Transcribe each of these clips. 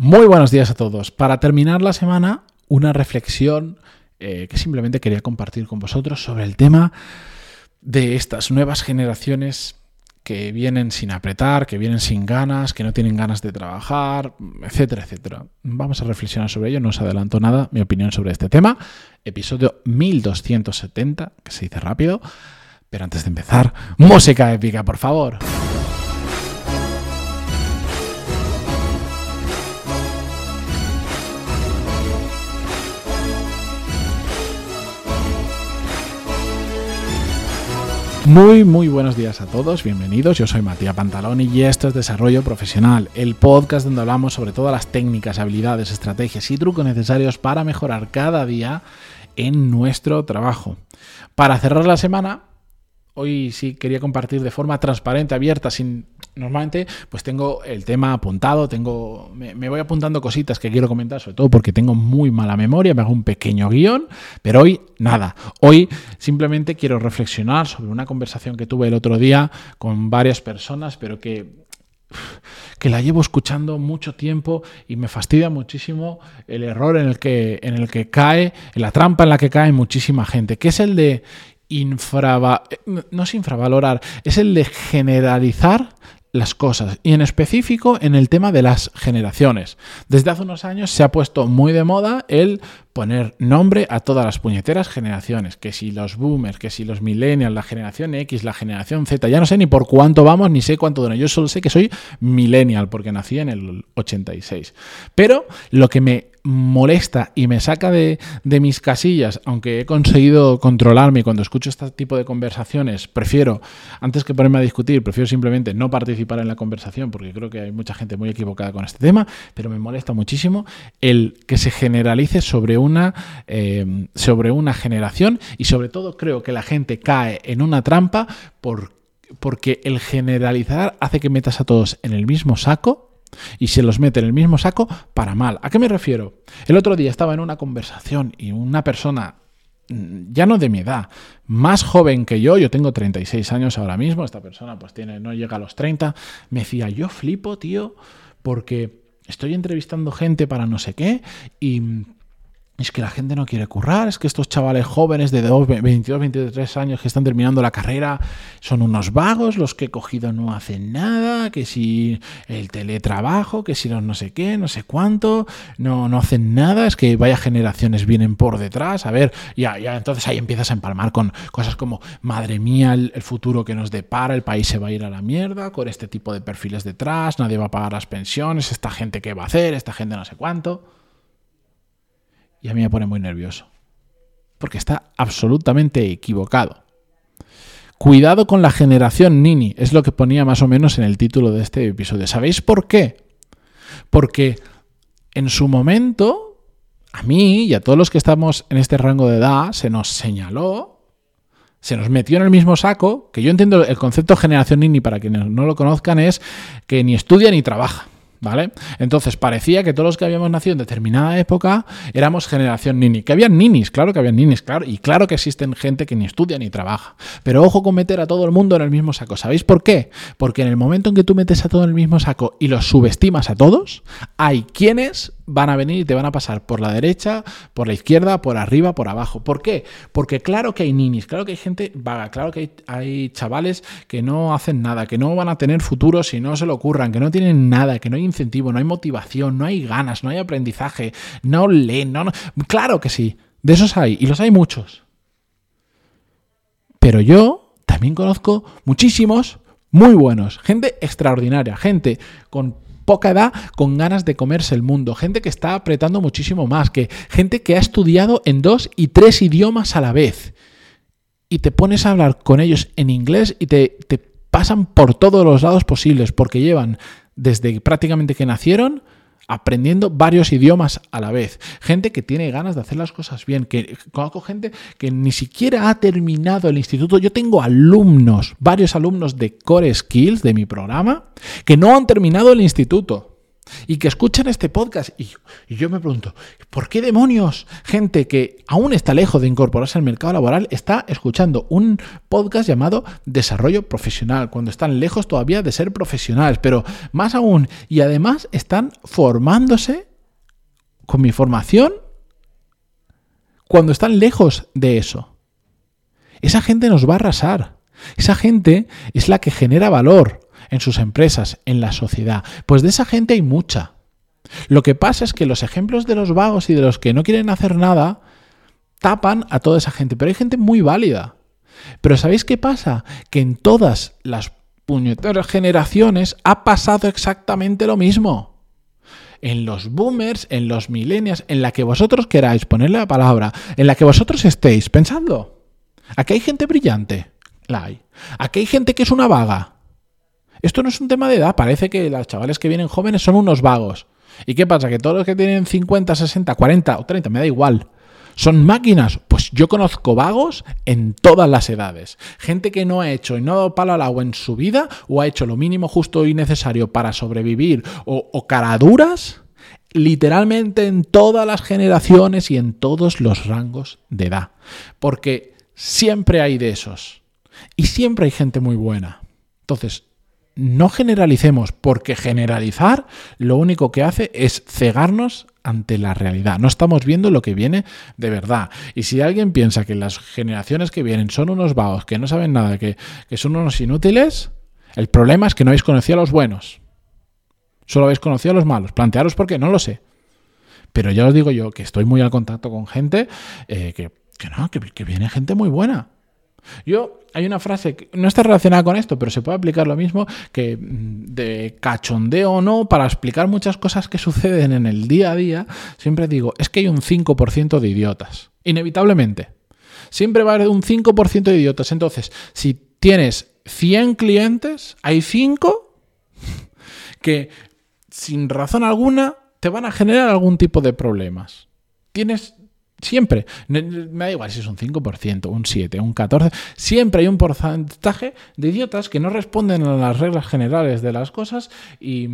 Muy buenos días a todos. Para terminar la semana, una reflexión eh, que simplemente quería compartir con vosotros sobre el tema de estas nuevas generaciones que vienen sin apretar, que vienen sin ganas, que no tienen ganas de trabajar, etcétera, etcétera. Vamos a reflexionar sobre ello, no os adelanto nada, mi opinión sobre este tema. Episodio 1270, que se dice rápido. Pero antes de empezar, música épica, por favor. Muy, muy buenos días a todos, bienvenidos. Yo soy Matías Pantaloni y esto es Desarrollo Profesional, el podcast donde hablamos sobre todas las técnicas, habilidades, estrategias y trucos necesarios para mejorar cada día en nuestro trabajo. Para cerrar la semana, hoy sí quería compartir de forma transparente, abierta, sin normalmente pues tengo el tema apuntado, tengo me, voy apuntando cositas que quiero comentar, sobre todo porque tengo muy mala memoria, me hago un pequeño guion, pero hoy nada. Hoy simplemente quiero reflexionar sobre una conversación que tuve el otro día con varias personas, pero que que la llevo escuchando mucho tiempo y me fastidia muchísimo el error en el que en el que cae, en la trampa en la que cae muchísima gente, que es el de infrava no es infravalorar, es el de generalizar las cosas y en específico en el tema de las generaciones. Desde hace unos años se ha puesto muy de moda el poner nombre a todas las puñeteras generaciones, que si los boomers, que si los millennials, la generación X, la generación Z, ya no sé ni por cuánto vamos, ni sé cuánto dura, yo solo sé que soy millennial porque nací en el 86. Pero lo que me molesta y me saca de, mis casillas, aunque he conseguido controlarme cuando escucho este tipo de conversaciones, prefiero, antes que ponerme a discutir, prefiero simplemente no participar en la conversación porque creo que hay mucha gente muy equivocada con este tema, pero me molesta muchísimo el que se generalice sobre una, eh, sobre una generación y sobre todo creo que la gente cae en una trampa porque el generalizar hace que metas a todos en el mismo saco y se los mete en el mismo saco para mal. ¿A qué me refiero? El otro día estaba en una conversación y una persona mm, ya no de mi edad, más joven que yo, yo tengo 36 años ahora mismo, esta persona pues tiene no llega a los 30, me decía, "Yo flipo, tío, porque estoy entrevistando gente para no sé qué y es que la gente no quiere currar, es que estos chavales jóvenes de 22, 23 años que están terminando la carrera son unos vagos, los que he cogido no hacen nada, que si el teletrabajo, que si los no sé qué, no sé cuánto, no, no hacen nada, es que vaya generaciones vienen por detrás, a ver, ya, ya entonces ahí empiezas a empalmar con cosas como, madre mía, el, el futuro que nos depara, el país se va a ir a la mierda, con este tipo de perfiles detrás, nadie va a pagar las pensiones, esta gente qué va a hacer, esta gente no sé cuánto. Y a mí me pone muy nervioso. Porque está absolutamente equivocado. Cuidado con la generación Nini, es lo que ponía más o menos en el título de este episodio. ¿Sabéis por qué? Porque en su momento, a mí y a todos los que estamos en este rango de edad, se nos señaló, se nos metió en el mismo saco, que yo entiendo el concepto generación Nini, para quienes no lo conozcan, es que ni estudia ni trabaja. ¿Vale? Entonces parecía que todos los que habíamos nacido en determinada época éramos generación nini. Que habían ninis, claro que habían ninis, claro. Y claro que existen gente que ni estudia ni trabaja. Pero ojo con meter a todo el mundo en el mismo saco. ¿Sabéis por qué? Porque en el momento en que tú metes a todo en el mismo saco y los subestimas a todos, hay quienes van a venir y te van a pasar por la derecha, por la izquierda, por arriba, por abajo. ¿Por qué? Porque claro que hay ninis, claro que hay gente vaga, claro que hay, chavales que no hacen nada, que no van a tener futuro si no se lo ocurran, que no tienen nada, que no hay incentivo, no hay motivación, no hay ganas, no hay aprendizaje, no leen, no, no. Claro que sí, de esos hay, y los hay muchos. Pero yo también conozco muchísimos muy buenos, gente extraordinaria, gente con poca edad con ganas de comerse el mundo, gente que está apretando muchísimo más, que gente que ha estudiado en dos y tres idiomas a la vez. Y te pones a hablar con ellos en inglés y te, te pasan por todos los lados posibles, porque llevan desde prácticamente que nacieron aprendiendo varios idiomas a la vez. Gente que tiene ganas de hacer las cosas bien, que conozco gente que ni siquiera ha terminado el instituto. Yo tengo alumnos, varios alumnos de Core Skills de mi programa, que no han terminado el instituto. Y que escuchan este podcast. Y, yo me pregunto, ¿por qué demonios gente que aún está lejos de incorporarse al mercado laboral está escuchando un podcast llamado Desarrollo Profesional, cuando están lejos todavía de ser profesionales? Pero más aún, y además están formándose con mi formación cuando están lejos de eso. Esa gente nos va a arrasar. Esa gente es la que genera valor en sus empresas, en la sociedad. Pues de esa gente hay mucha. Lo que pasa es que los ejemplos de los vagos y de los que no quieren hacer nada tapan a toda esa gente, pero hay gente muy válida. Pero ¿sabéis qué pasa? Que en todas las puñeteras generaciones ha pasado exactamente lo mismo. En los boomers, en los millennials, en la que vosotros queráis ponerle la palabra, en la que vosotros estéis, pensadlo. Aquí hay gente brillante, la hay. Aquí hay gente que es una vaga, esto no es un tema de edad, parece que los chavales que vienen jóvenes son unos vagos. ¿Y qué pasa? Que todos los que tienen 50, 60, 40 o 30, me da igual, son máquinas. Pues yo conozco vagos en todas las edades. Gente que no ha hecho y no ha dado palo al agua en su vida o ha hecho lo mínimo justo y necesario para sobrevivir o, caraduras, literalmente en todas las generaciones y en todos los rangos de edad. Porque siempre hay de esos. Y siempre hay gente muy buena. Entonces, no generalicemos, porque generalizar lo único que hace es cegarnos ante la realidad. No estamos viendo lo que viene de verdad. Y si alguien piensa que las generaciones que vienen son unos vagos, que no saben nada, que, que son unos inútiles, el problema es que no habéis conocido a los buenos. Solo habéis conocido a los malos. Plantearos por qué, no lo sé. Pero ya os digo yo que estoy muy al contacto con gente eh, que, no, que viene gente muy buena. Yo, hay una frase que no está relacionada con esto, pero se puede aplicar lo mismo que mm, de cachondeo o no, para explicar muchas cosas que suceden en el día a día, siempre digo, es que hay un 5% de idiotas, inevitablemente. Siempre va a haber un 5% de idiotas. Entonces, si tienes 100 clientes, hay 5 que sin razón alguna te van a generar algún tipo de problemas. Tienes Siempre. Me da igual si es un 5%, un 7%, un 14%. Siempre hay un porcentaje de idiotas que no responden a las reglas generales de las cosas y,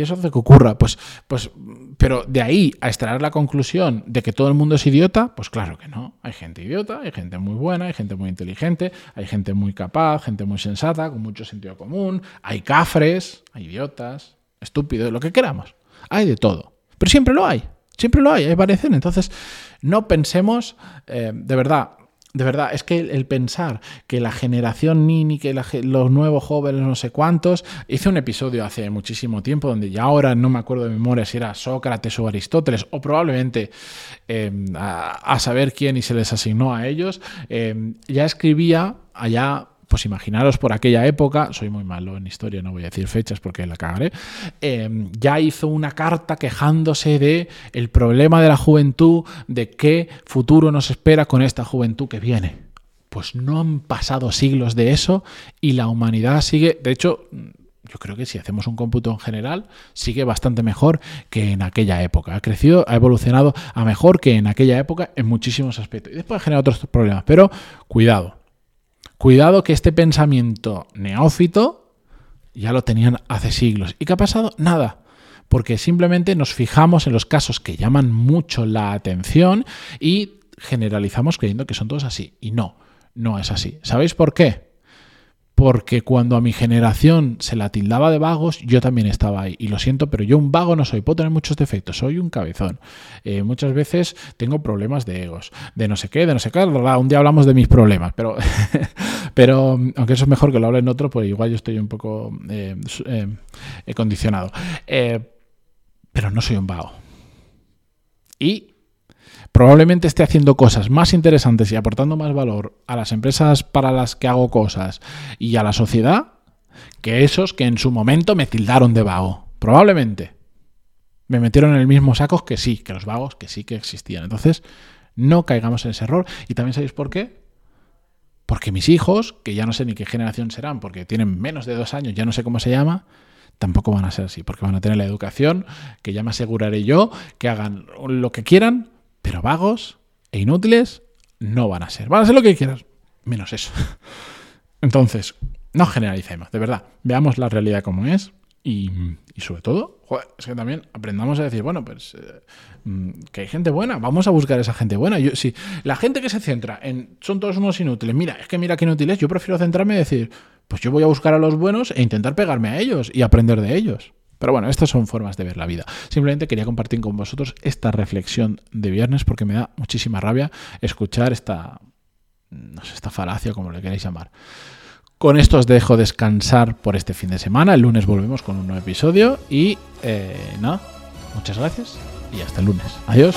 eso hace que ocurra. Pues, pues, pero de ahí a extraer la conclusión de que todo el mundo es idiota, pues claro que no. Hay gente idiota, hay gente muy buena, hay gente muy inteligente, hay gente muy capaz, gente muy sensata, con mucho sentido común. Hay cafres, hay idiotas, estúpidos, lo que queramos. Hay de todo. Pero siempre lo hay. Siempre lo hay, hay variación. Entonces, no pensemos, eh, de verdad, de verdad, es que el, pensar que la generación Nini, que los nuevos jóvenes, no sé cuántos, hice un episodio hace muchísimo tiempo donde ya ahora no me acuerdo de memoria si era Sócrates o Aristóteles, o probablemente eh, a, saber quién y se les asignó a ellos, eh, ya escribía allá pues imaginaros por aquella época, soy muy malo en historia, no voy a decir fechas porque la cagaré, em, ya hizo una carta quejándose de el problema de la juventud, de qué futuro nos espera con esta juventud que viene. Pues no han pasado siglos de eso y la humanidad sigue, de hecho, yo creo que si hacemos un cómputo en general, sigue bastante mejor que en aquella época. Ha crecido, ha evolucionado a mejor que en aquella época en muchísimos aspectos. Y después ha generado otros problemas, pero cuidado, Cuidado que este pensamiento neófito ya lo tenían hace siglos. ¿Y qué ha pasado? Nada. Porque simplemente nos fijamos en los casos que llaman mucho la atención y generalizamos creyendo que son todos así. Y no, no es así. ¿Sabéis por qué? Porque cuando a mi generación se la tildaba de vagos, yo también estaba ahí. Y lo siento, pero yo un vago no soy, puedo tener muchos defectos, soy un cabezón. Eh, muchas veces tengo problemas de egos, de no sé qué, de no sé qué. Un día hablamos de mis problemas, pero, pero aunque eso es mejor que lo hablen otro, pues igual yo estoy un poco eh, eh, condicionado. pero no soy un vago. Y probablemente esté haciendo cosas más interesantes y aportando más valor a las empresas para las que hago cosas y a la sociedad que esos que en su momento me tildaron de vago. Probablemente. Me metieron en el mismo saco que sí, que los vagos que sí que existían. Entonces, no caigamos en ese error. Y también sabéis por qué. Porque mis hijos, que ya no sé ni qué generación serán, porque tienen menos de dos años, ya no sé cómo se llama, tampoco van a ser así, porque van a tener la educación, que ya me aseguraré yo, que hagan lo que quieran, pero vagos e inútiles no van a ser. Van a ser lo que quieras, menos eso. Entonces, no generalicemos, de verdad. Veamos la realidad como es y, y sobre todo, es que también aprendamos a decir, bueno, pues eh, mm, que hay gente buena, vamos a buscar esa gente buena. Yo, si la gente que se centra en son todos unos inútiles, mira, es que mira qué inútiles, yo prefiero centrarme y decir, pues yo voy a buscar a los buenos e intentar pegarme a ellos y aprender de ellos. Pero bueno, estas son formas de ver la vida. Simplemente quería compartir con vosotros esta reflexión de viernes porque me da muchísima rabia escuchar esta, no sé, esta falacia, como le queréis llamar. Con esto os dejo descansar por este fin de semana. El lunes volvemos con un nuevo episodio y eh, nada, muchas gracias y hasta el lunes. Adiós.